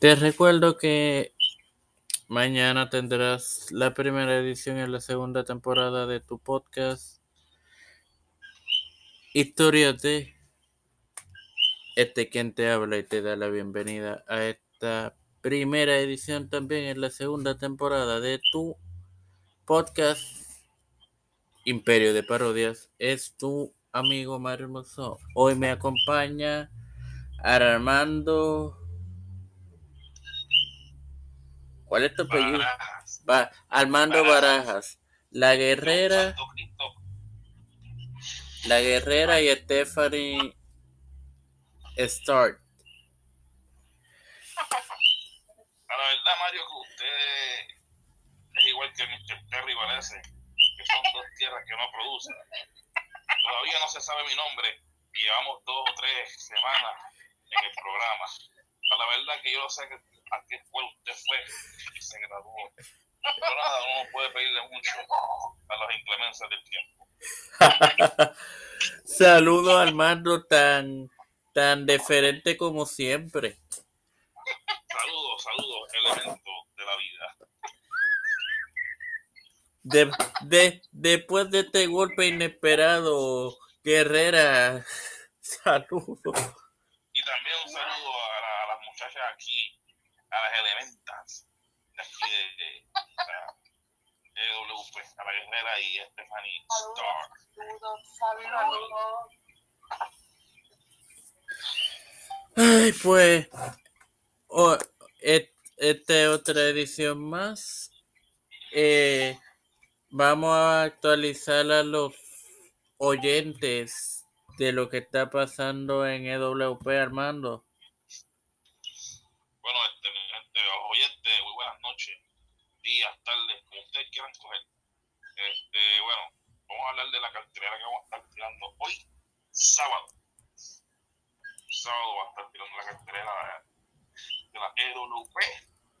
Te recuerdo que mañana tendrás la primera edición en la segunda temporada de tu podcast Historias de este quien te habla y te da la bienvenida a esta primera edición también en la segunda temporada de tu podcast Imperio de Parodias. Es tu amigo Mario Hermoso. Hoy me acompaña Armando ¿Cuál es tu apellido? Va, Armando Barajas. La Guerrera. La Guerrera y Stephanie Start. A la verdad, Mario, que usted es igual que Mr. Terry Valese, que son dos tierras que no producen. Todavía no se sabe mi nombre y llevamos dos o tres semanas en el programa. A la verdad que yo sé que a qué escuela usted fue y se graduó. Pero nada, uno puede pedirle mucho a las inclemencias del tiempo. Saludos Armando tan tan deferente como siempre. Saludos, saludos, elemento de la vida. De, de, después de este golpe inesperado, Guerrera, saludos. Y también un saludo a, la, a las muchachas aquí a las elementas de aquí de, de, de EWP, a la guerrera y a Stephanie Starr. Ay, pues, oh, et, esta es otra edición más. Eh, vamos a actualizar a los oyentes de lo que está pasando en EWP, Armando. Bueno, este, este, oyentes, muy buenas noches, días, tardes, como ustedes quieran coger. Este, bueno, vamos a hablar de la cartelera que vamos a estar tirando hoy, sábado. Sábado va a estar tirando la cartelera de la EWP.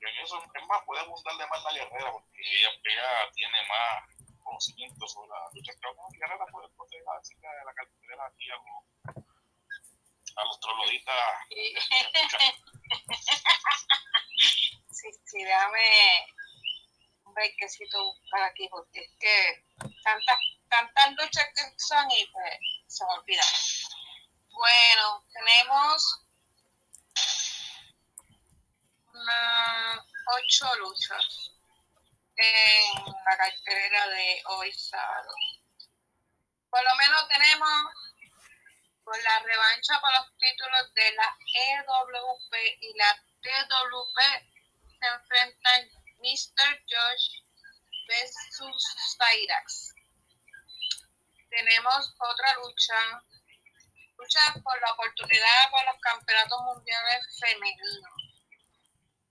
En eso, es más, podemos darle más la guerrera, porque ella, tiene más conocimiento sobre la lucha que guerrera puede proteger así que la cartelera aquí a los, a los trogloditas. Sí, sí, déjame un brequecito para aquí, porque es que tantas, tantas luchas que son y pues se me olvidan. Bueno, tenemos unas ocho luchas en la cartera de hoy sábado. Por lo menos tenemos por la revancha para los títulos de la EWP y la TWP se enfrentan Mr. Josh versus Cyrax. Tenemos otra lucha, lucha por la oportunidad por los campeonatos mundiales femeninos.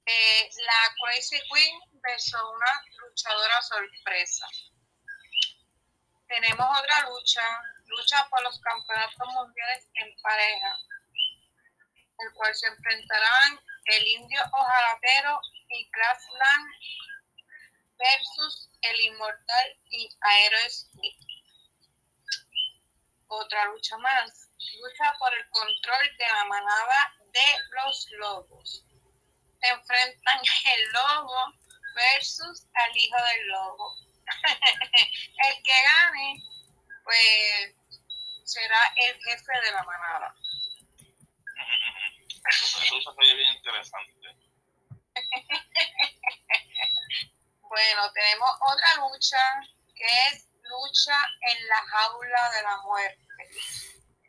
Eh, la Crazy Queen versus una luchadora sorpresa. Tenemos otra lucha, lucha por los campeonatos mundiales en pareja, el cual se enfrentarán el indio ojalatero y Grassland versus el inmortal y Aerosmith. Otra lucha más, lucha por el control de la manada de los lobos. Se enfrentan el lobo versus al hijo del lobo. el que gane, pues será el jefe de la manada. Eso, se bien interesante. Bueno, tenemos otra lucha que es lucha en la jaula de la muerte,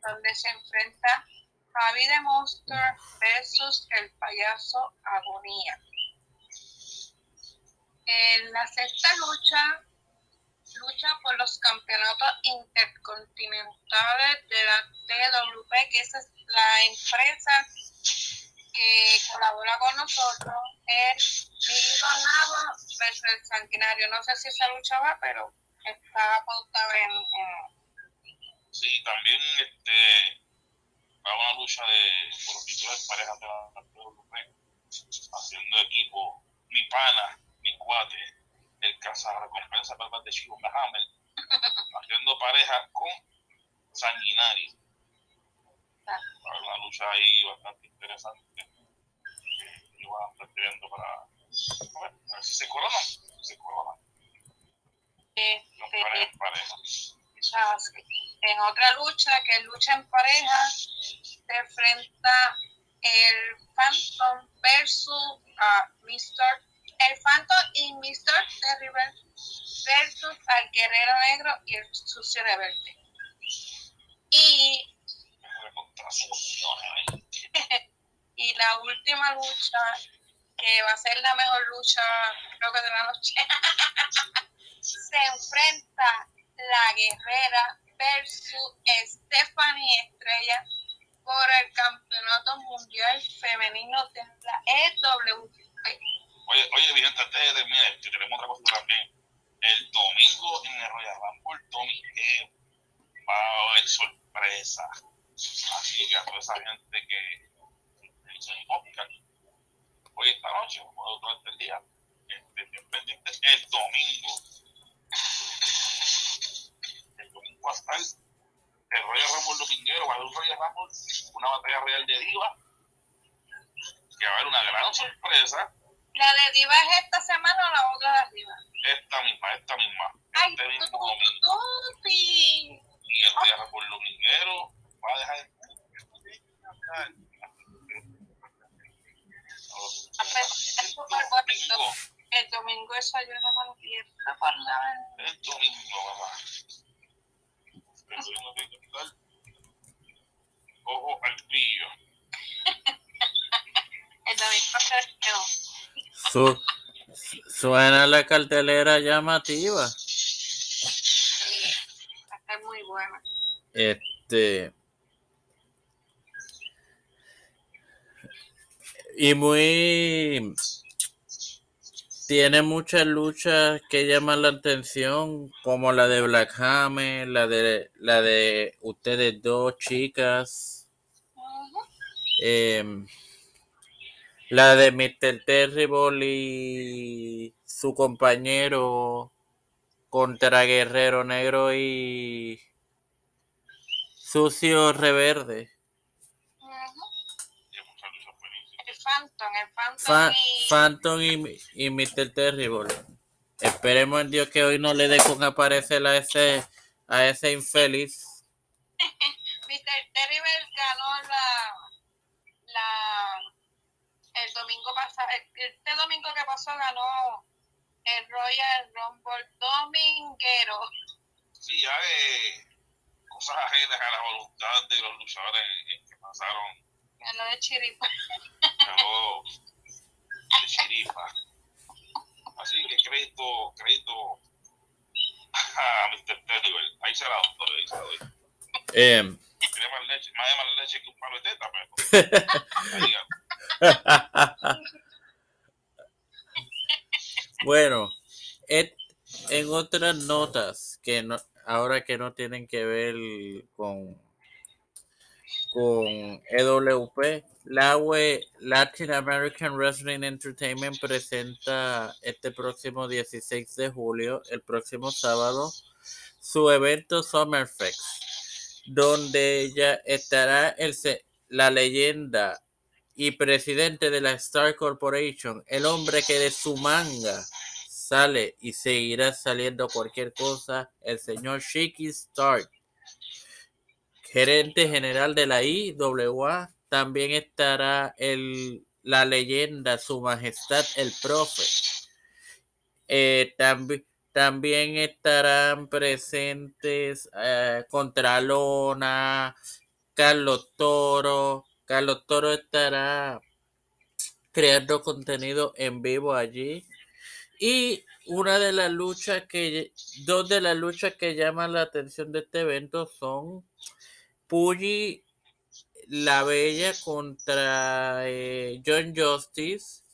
donde se enfrenta Javi de Monster versus el payaso Agonía. En la sexta lucha, lucha por los campeonatos intercontinentales de la TWP, que esa es la empresa que colabora con nosotros, es Miguel Nava versus el Sanguinario. No sé si esa lucha va, pero está pautada en, en... Sí, también este, va una lucha de, por los títulos de pareja de la haciendo equipo, mi pana, mi cuate, el cazarrecompensa para de Hammer, haciendo pareja con Sanguinario. Una lucha ahí bastante interesante. Y va, está escribiendo para. Bueno, a ver si se corona. Si se corona. No Este, pareja, sí. En otra lucha, que es lucha en pareja, se enfrenta el Phantom versus a Mr. El Phantom y Mr. Terrible versus al Guerrero Negro y el Sucio Rebelde. Y, Y la última lucha, que va a ser la mejor lucha, creo que de la noche, se enfrenta la guerrera versus Stephanie Estrella por el campeonato mundial femenino de la EWP. Oye, oye, mi gente, antes de terminar, que tenemos otra cosa también. El domingo en el Royal Rumble, Tommy va a haber sorpresa. Así que a toda esa gente que hizo un podcast, hoy esta noche, o durante el día, estén pendientes el domingo. El domingo va a estar el Royal Rumble dominguero, va a haber un Royal Rumble, una batalla real de diva, que va a haber una gran sorpresa. ¿La de Diva es esta semana o la otra de arriba? Esta misma, esta misma, ¡Ay, este mismo tú, domingo. tú, sí! Y el Royal Rumble dominguero va a dejar. A pesar de súper bonito. Domingo, El domingo eso yo no me lo pierdo por nada. el domingo, mamá. El domingo tiene que estar ojo al pillo. El domingo se quedó. Su- suena la cartelera llamativa. Muy buena. Este. Y muy. Tiene muchas luchas que llaman la atención, como la de Black Hammer, la de la de ustedes dos chicas, em, la de Mr. Terrible y su compañero contra Guerrero Negro y Sucio Reverde. El Phantom, el Phantom Fa- y... Phantom y, y Mr. Terrible. Esperemos en Dios que hoy no le dé con aparecer a ese, a ese infeliz. Mr. Terrible ganó la, la el domingo pasado, este domingo que pasó ganó el Royal Rumble dominguero. Sí, ya de cosas ajenas a la voluntad de los luchadores eh, que pasaron Ganó de chiripa. ganó de chiripa. Así que crédito, crédito a Mr. Terrible. Ahí se la doy, ahí se la doy. Tiene más leche, más de más leche que un palo de teta, pero. bueno, en otras notas que no, ahora que no tienen que ver con con EWP, la UE Latin American Wrestling Entertainment presenta este próximo 16 de julio, el próximo sábado, su evento Summerfest, donde ya estará el, la leyenda y presidente de la Star Corporation, el hombre que de su manga sale y seguirá saliendo cualquier cosa, el señor Shiki Stark, gerente general de la IWA, también estará el, la leyenda, su majestad, el profe. Eh, tambi- también estarán presentes eh, Contralona, Carlos Toro. Carlos Toro estará creando contenido en vivo allí. Y una de las luchas que, dos de las luchas que llaman la atención de este evento son Puggy la Bella contra eh, John Justice.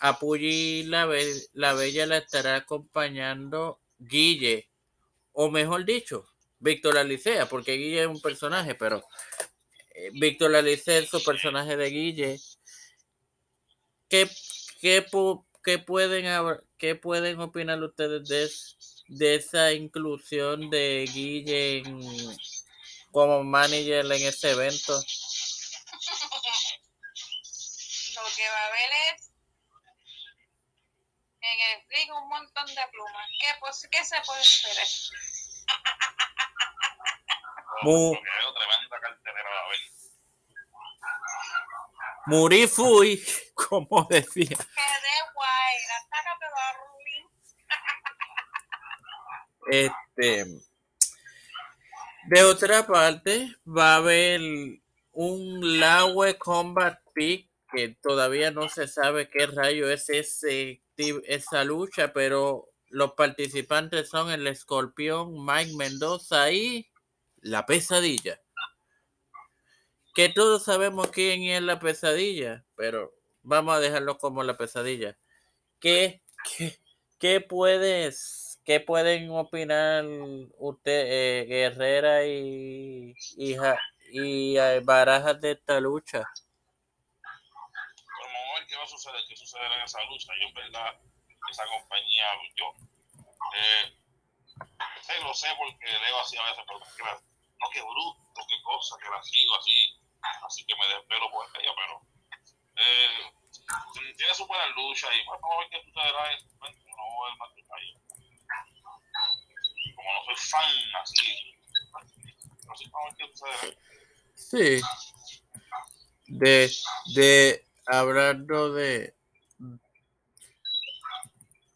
A Puggy la, la Bella la estará acompañando Guille, o mejor dicho, Víctor Alicea, porque Guille es un personaje, pero Víctor Alicea es su personaje de Guille. ¿Qué, qué, qué pueden, qué pueden opinar ustedes de, de esa inclusión de Guille en- como manager en ese evento? Lo que va a haber es en el ring un montón de plumas. ¿Qué, pues, ¿qué se puede esperar? Mu- Muri fui, como decía. Quedé guay. Este, de otra parte, va a haber un Laue Combat Peak que todavía no se sabe qué rayo es ese, esa lucha, pero los participantes son el escorpión Mike Mendoza y la pesadilla. Que todos sabemos quién es la pesadilla, pero vamos a dejarlo como la pesadilla. ¿Qué, qué, qué puedes, qué pueden opinar usted, eh, Guerrera y, y, y eh, Barajas de esta lucha? Qué va a suceder, qué sucederá en esa lucha. Yo, en verdad, esa compañía, yo, eh, sé, lo sé porque leo así a veces, pero que no, qué bruto, qué cosa, que la sigo así, así que me desvelo por ella, pero eh, tiene su buena lucha y a ver qué sucederá en no voy a más detalles. Como no soy fan así, a ver qué sucederá. Sí. De, de, hablando de,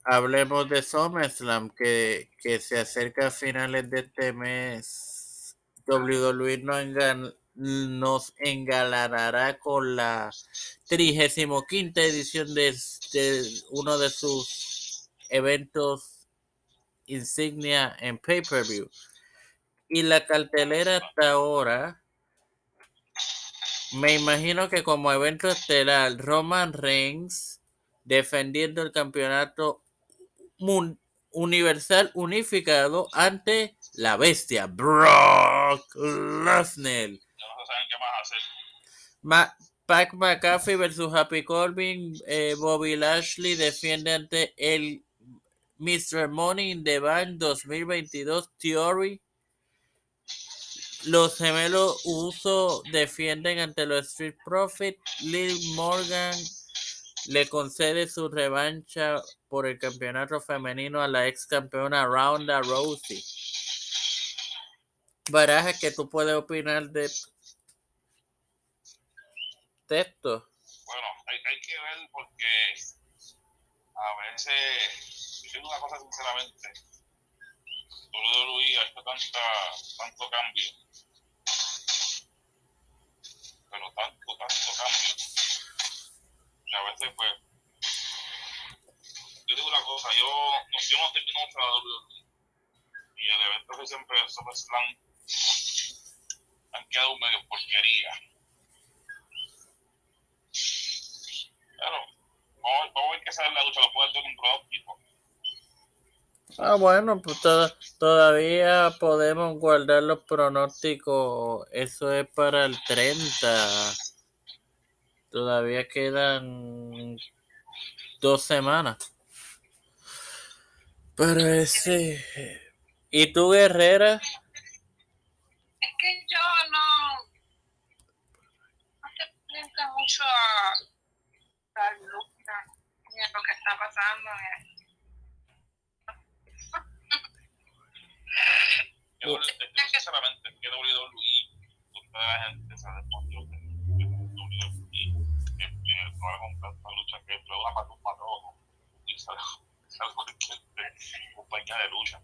hablemos de SummerSlam, que, que se acerca a finales de este mes. WWE nos, engan- nos engalanará con la 35 edición de, de uno de sus eventos insignia en pay-per-view. Y la cartelera hasta ahora, me imagino que como evento estelar, Roman Reigns defendiendo el campeonato mun- universal unificado ante la bestia Brock Lesnar. Más hacer. Ma- Pac McAfee versus Happy Corbin, eh, Bobby Lashley defiende ante el Mr. Money in the Bank 2022 Theory. Los gemelos Uso defienden ante los Street Profits. Liv Morgan le concede su revancha por el campeonato femenino a la ex campeona Ronda Rousey. Baraja, que tú puedes opinar de esto? Bueno, hay, hay que ver porque a veces, yo digo una cosa sinceramente, WWE ha hecho tanta, tanto cambio, pero tanto, tanto cambio, que a veces pues, yo digo una cosa, yo, no, yo no tengo la WWE y el evento que siempre es SummerSlam han quedado medio porquería. Claro, vamos, vamos a ver qué sale en la lucha, lo puedo dar un pronóstico. Ah, bueno, pues toda- todavía podemos guardar los pronósticos. Eso es para el 30. Todavía quedan dos semanas. Pero ese... ¿Y tú, Guerrera? Es que yo no, no te mucho a ni a lo que está pasando. ni a- Yo, yo, sinceramente, que WWE, toda la gente se respondió que que WWE que, que no va a comprar esta lucha, que es una para un patrono y sale, cualquier de- compañía de lucha.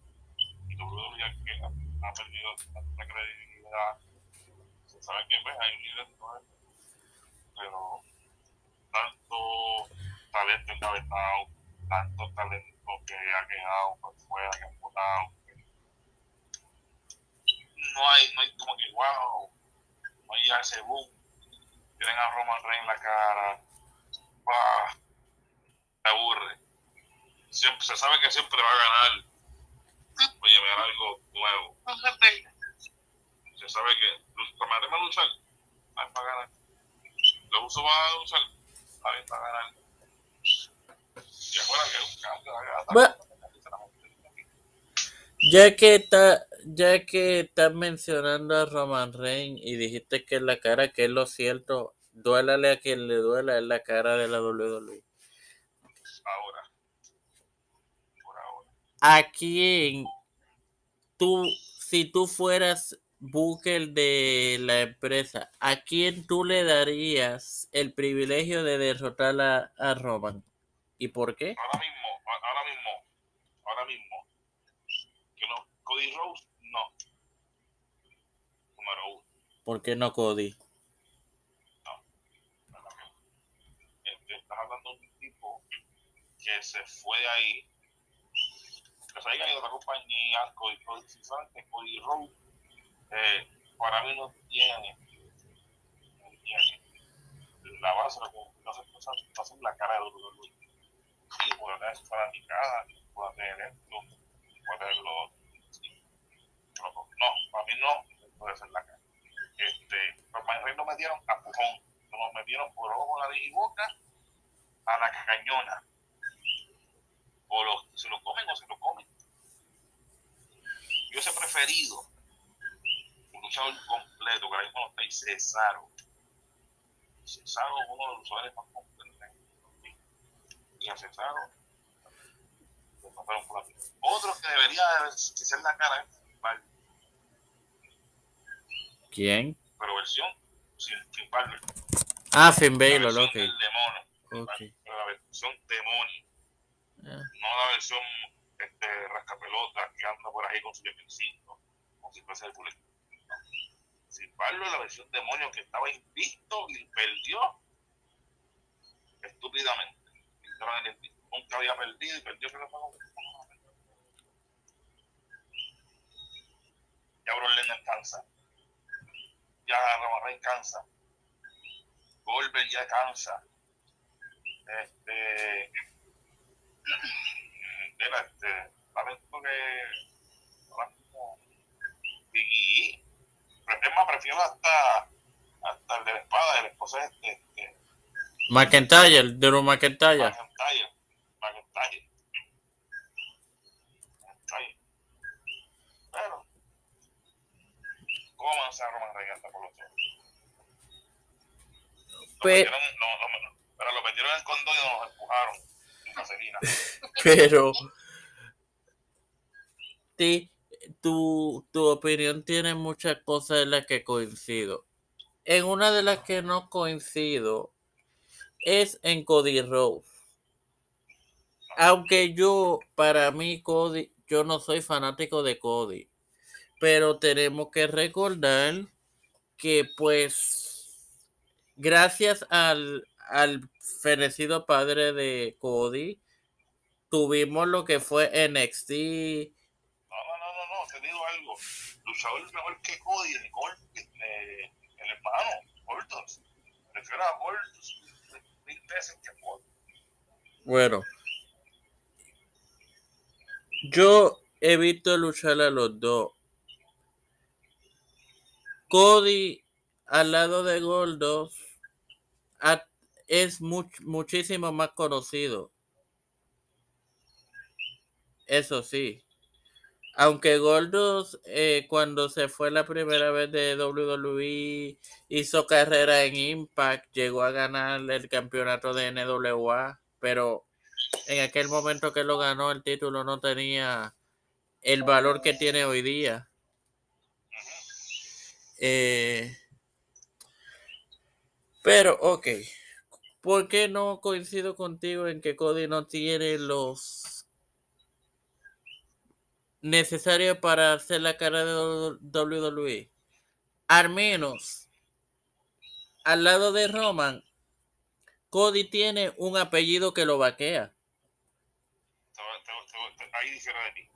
Y WWE ya que ha, perdido tanta credibilidad, se sabe que pues, hay un líder pero tanto talento encabezado, tanto talento que ha quedado por fuera, que han votado, no hay, no hay como que wow, no hay ese boom. Tienen a Roman Reigns en la cara, bah, te aburre. Siempre, se sabe que siempre va a ganar. Oye, ver algo nuevo. Se sabe que va a luchar, va a ganar. Los usos van a está bien para ganar. Y afuera que un cambio va a ganar. Bueno. Ya que está, ya que estás mencionando a Roman Reigns y dijiste que es la cara, que es lo cierto, duélale a quien le duela, es la cara de la WWE. Ahora. Por ahora. ¿A quién tú, si tú fueras Booker de la empresa, ¿a quién tú le darías el privilegio de derrotar a, a Roman? ¿Y por qué? Ahora mismo, ahora mismo, ahora mismo. Que no, Cody Rose, no. Número uno. ¿Por qué no Cody? ¿verdad que? Este, estás hablando de un tipo que se fue de ahí, que se haya ido a otra compañía, Cody, sinceramente, Cody Rhodes, eh, para mí no tiene, no tiene la base, no se no se- no se la cara de WWE. Sí, puede tener su fanaticada, tener esto, tener no, para mí no puede ser la cara. Este, los Rey nos metieron a pujón, nos metieron por ojo, nariz y boca a la cañona. O lo, se lo comen o se lo comen. Yo hubiese preferido un luchador completo, que ahora mismo no está Cesaro. Cesaro es uno de los luchadores más completos. Y a Cesaro lo pasaron por aquí. Otro que debería de ser la cara es Balor, ¿Quién? pero versión sin, Balor. Ah, Finn Balor, ok. del demonio. ok. Pero la versión demonio. Ah, no la versión este, rascapelota que anda por ahí con su yepincito, como si fuese el. No. Sin Pablo, la versión demonio que estaba invicto y perdió estúpidamente. En Nunca había perdido y perdió que fue Ya Brock Lesnar cansa. Ya Reigns cansa. Goldberg ya cansa. Este Mira, este, lamento que Biggie, es más, prefiero hasta, hasta el de la espada, el esposo de este, este McIntyre, Drew McIntyre. McIntyre, McIntyre, McIntyre. Pero, ¿cómo avanza Roman Reigns por los ojos? Lo Pe- metieron, no, no, pero lo metieron en el condón y nos empujaron. Pero ti- tu, tu opinión tiene muchas cosas en las que coincido. En una de las que no coincido es en Cody Rhodes. Aunque yo, para mí, Cody, yo no soy fanático de Cody. Pero tenemos que recordar que, pues, gracias al, al fenecido padre de Cody, tuvimos lo que fue NXT. No, no, no, no, te digo algo. Luchador mejor que Cody, el hermano, Goldust. Prefiero a Goldust mil veces que a Cody. Bueno, yo he visto luchar a los dos. Cody al lado de Goldos es much- muchísimo más conocido. Eso sí. Aunque Goldos eh, cuando se fue la primera vez de WWE hizo carrera en Impact, llegó a ganar el campeonato de NWA, pero en aquel momento que lo ganó el título no tenía el valor que tiene hoy día. Eh, pero, ok. ¿Por qué no coincido contigo en que Cody no tiene los necesarios para hacer la cara de WWE? Al menos, al lado de Roman, Cody tiene un apellido que lo vaquea. Ahí difiero de ti.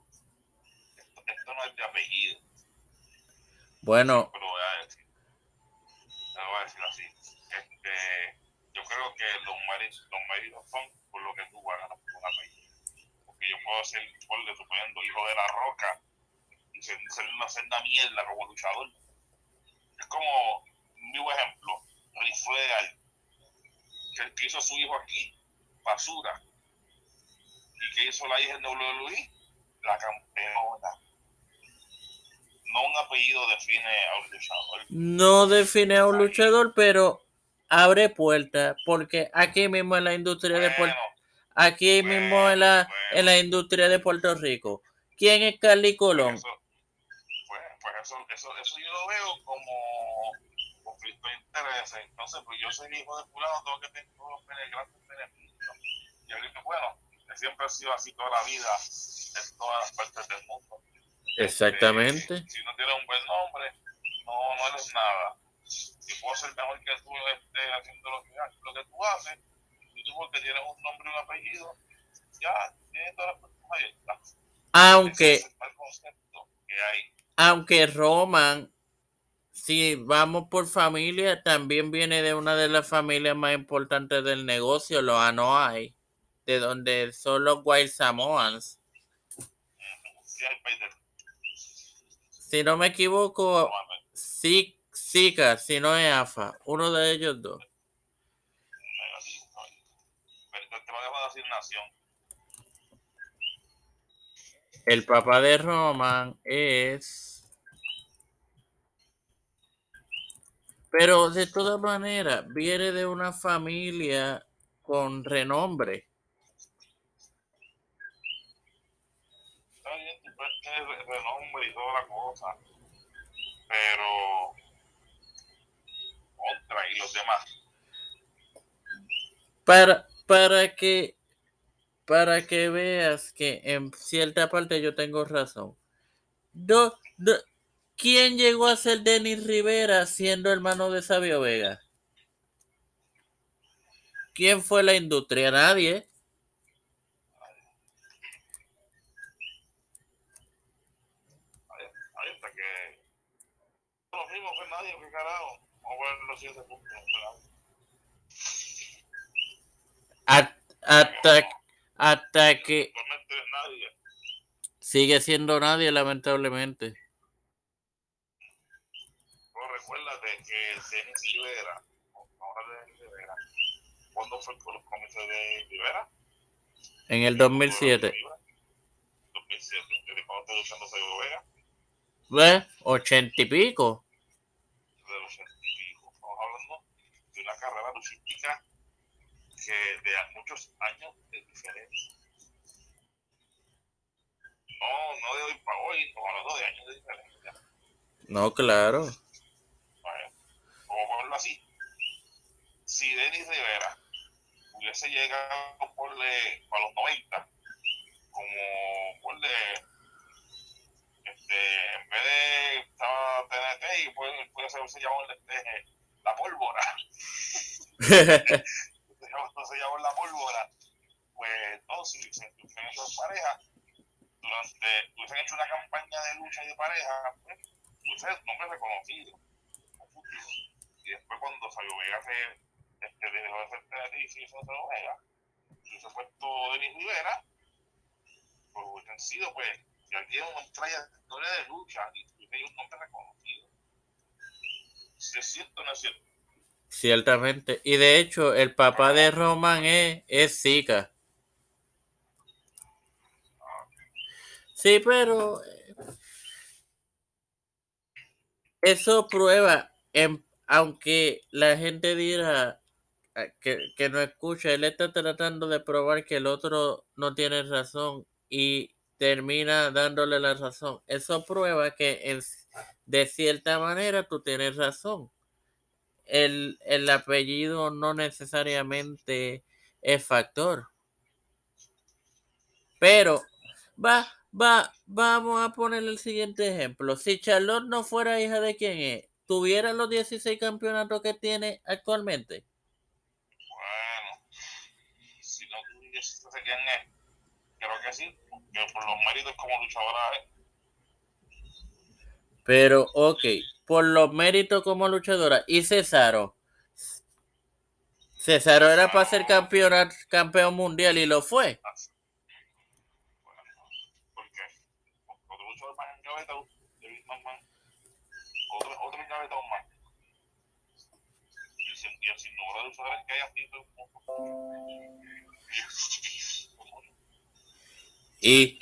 Esto, esto no es de apellido, Bueno, lo voy a decir. Lo voy a decir así. Este, yo creo que los méritos, los méritos son por lo que tú ganar por un apellido. Porque yo puedo ser, por de suponiendo, hijo de la roca y ser, ser una senda mierda como luchador. Es como, un ejemplo, Ric Flair, que hizo su hijo aquí, basura. Y que hizo la hija en WWE, la campeona. No un apellido define a un luchador. no define a un luchador, pero abre puertas, porque aquí mismo en la industria de Puerto Bueno, aquí mismo en la, en la industria de Puerto Rico, ¿quién es Carly Colón? Eso, pues, pues eso, eso, eso yo lo veo como intereses. Entonces, pues yo soy hijo de fulano, tengo que tener todos los grandes beneficios. Y dice, bueno, que siempre ha sido así toda la vida en todas las partes del mundo. Exactamente. Eh, si no tienes un buen nombre, no, no eres nada. Si puedo ser mejor que tú este, haciendo lo que, lo que tú haces, y tú porque tienes un nombre y un apellido, ya tienes todas las personas ahí. está. Aunque, Ese es el concepto que hay. aunque Roman, si vamos por familia, también viene de una de las familias más importantes del negocio, los Anoa'i, de donde son los Wild Samoans. Si no me equivoco, sí, Zika, si no es AFA, uno de ellos dos. El papá de Roman es. Pero de todas maneras, viene de una familia con renombre. Está bien, re- renombre y toda la cosa, pero contra y los demás. Para, para que para que veas que en cierta parte yo tengo razón. Do- do- ¿Quién llegó a ser Denis Rivera siendo hermano de Sabio Vega? ¿Quién fue la industria? Nadie. Hasta Hasta, que sigue siendo nadie, lamentablemente. Pero recuérdate que Denis Rivera, ahora Denis Rivera, ¿cuándo fue con los cómics de Rivera? En el 2007. 2007. ¿Desde cuándo está luchando Sabio Vega? ¿Ves? Ochenta y pico. de los científicos. Estamos hablando de una carrera luchística que de muchos años de diferencia. No, no de hoy para hoy, estamos hablando de años de diferencia. No, claro. ¿Vale? Como ponerlo así, si Denis Rivera hubiese llegado por le, para los 90, como por le, este, en vez de estaba TNT y pues, puede haberse llamado este, la pólvora. se llamó la pólvora, pues entonces si se hubiesen hecho pareja, durante, hubiesen hecho una campaña de lucha y de pareja, pues, hubiesen nombre reconocido, a. Y después cuando Sabio Vega se este, dejó de ser TNT y hizo Sabio Vega, y hubiese puesto Denis Rivera, pues hubiesen sido, pues, si alguien una trayectoria de lucha y hubiese un nombre reconocido. Es cierto o no es cierto. Ciertamente. Y de hecho, el papá de Roman es, es Zika. Sí, pero eh, eso prueba, en- aunque la gente dirá eh, que, que no escucha, él está tratando de probar que el otro no tiene razón y termina dándole la razón. Eso prueba que en, de cierta manera tú tienes razón. El, el apellido no necesariamente es factor. Pero va, va, vamos a poner el siguiente ejemplo. Si Charlotte no fuera hija de quién es, tuviera los 16 campeonatos que tiene actualmente. Bueno, si no tuviese quién es, creo que sí, porque por los méritos como luchadora es. Pero, ok, por los méritos como luchadora. ¿Y Cesaro? Cesaro era para ser campeón, campeón mundial y lo fue. Bueno, ¿por qué? Porque luchador más engavetado, David McMahon, otro, otro engavetado más. Y el, y el sinnúmero de usuarios que hay aquí. Y,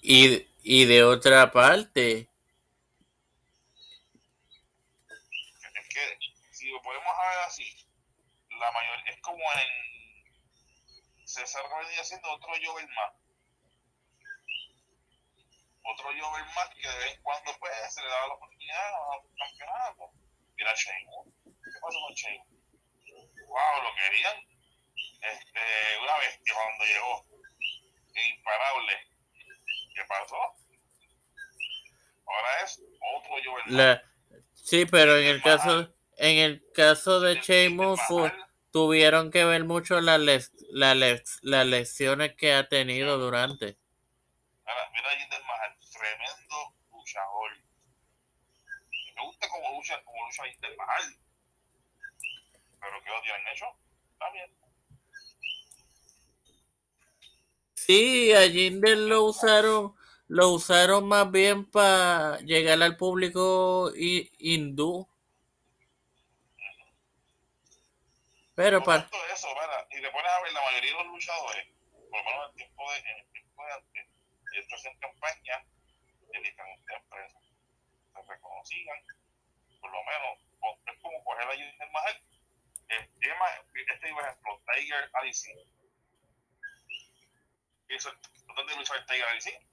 y, y de otra parte. Es que si lo podemos ver así, la mayor es como en César Rodríguez haciendo otro Joven más otro Jover más que de vez en cuando pues, se le daba la oportunidad a un campeonato. Mira Shane. ¿Qué pasó con Shane? Wow, lo querían. Este, una bestia cuando llegó. Imparable. ¿Qué pasó? Ahora es otro Jover. La, sí, pero en el caso, en el caso de fue- tuvieron que ver mucho las les- la les- las lecciones que ha tenido durante. Ahora, mira a Jinder Mahal, tremendo luchador. Me gusta como lucha, como lucha Jinder Mahal. Pero ¿qué odio han hecho? Bien. Sí, a Jinder lo usaron, lo usaron más bien para llegar al público hi- hindú. Pero para eso. Y te pones a ver la mayoría de los luchadores, por lo menos en el tiempo de, en el tiempo de antes, ellos hacían campañas de diferentes empresas. Se reconocían, por lo menos, es como coger a Jinder Mahal. El tema, este por ejemplo, Tiger Alice. Eso, ¿Dónde luchó el Tiger Alice?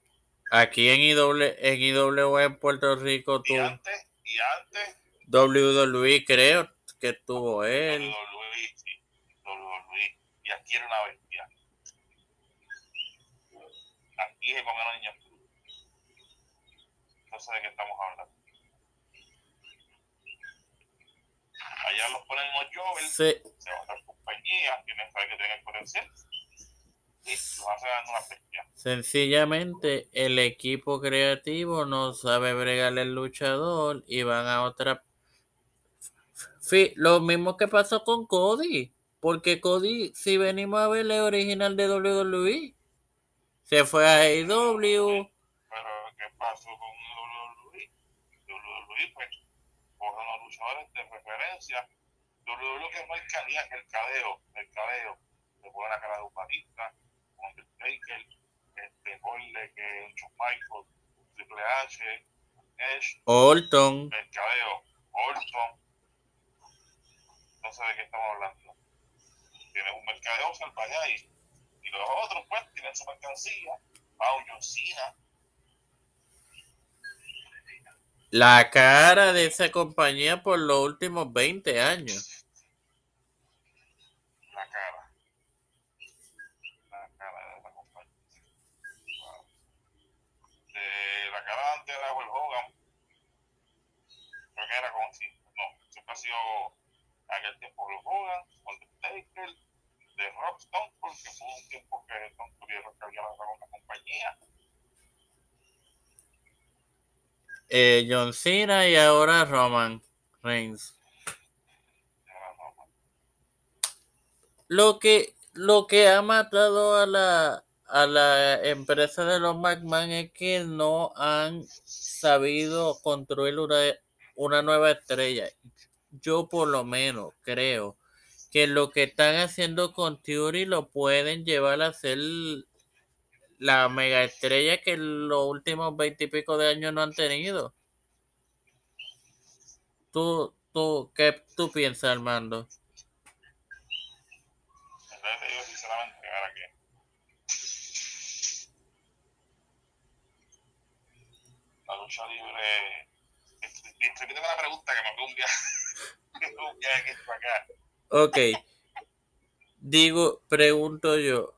aquí en IW, en en Puerto Rico Y tuvo antes, y antes, WWE creo que tuvo él. WWE, sí, WWE, y aquí era una bestia. Aquí se comieron niños. No sé de qué estamos hablando. Allá los ponen en los jovers, Sí, se van a dar compañías, tienen que saber que tienen potencial, y los hacen en una bestia. sencillamente el equipo creativo no sabe bregar el luchador y van a otra. Sí, lo mismo que pasó con Cody, porque Cody, si venimos a ver, es original de WWE. Se fue a AEW. Pero, ¿qué pasó con WWE? WWE, pues, coge unos luchadores de referencia. WWE que es mercadía, el cadeo, el cadeo. Le pone la cara de un Undertaker, este, ponle que Michaels, un Triple H, Edge, Orton. mercadeo, Orton. No sé de qué estamos hablando. Tienes un mercadeo salvaje ahí. Los otros, pues, tienen su mercancía. Pau. La cara de esa compañía por los últimos 20 años. la cara. La cara de la compañía. Wow. De la cara de antes era Will Hogan. Creo que era como si. No, siempre ha sido aquel tiempo Will Hogan, Undertaker, de Rock Stone, porque fue un tiempo que Stone tuvieron que había lanzado la compañía. Eh, John Cena y ahora Roman Reigns. Lo que, lo que ha matado a la, a la empresa de los McMahon es que no han sabido construir una, una nueva estrella. Yo por lo menos creo que lo que están haciendo con Theory lo pueden llevar a ser la mega estrella que los últimos veintipico de años no han tenido. ¿Tú, tú, qué tú piensas, Armando? La lucha libre. Repíteme la pregunta que me un viaje. un viaje que acá. Ok. Digo, pregunto yo,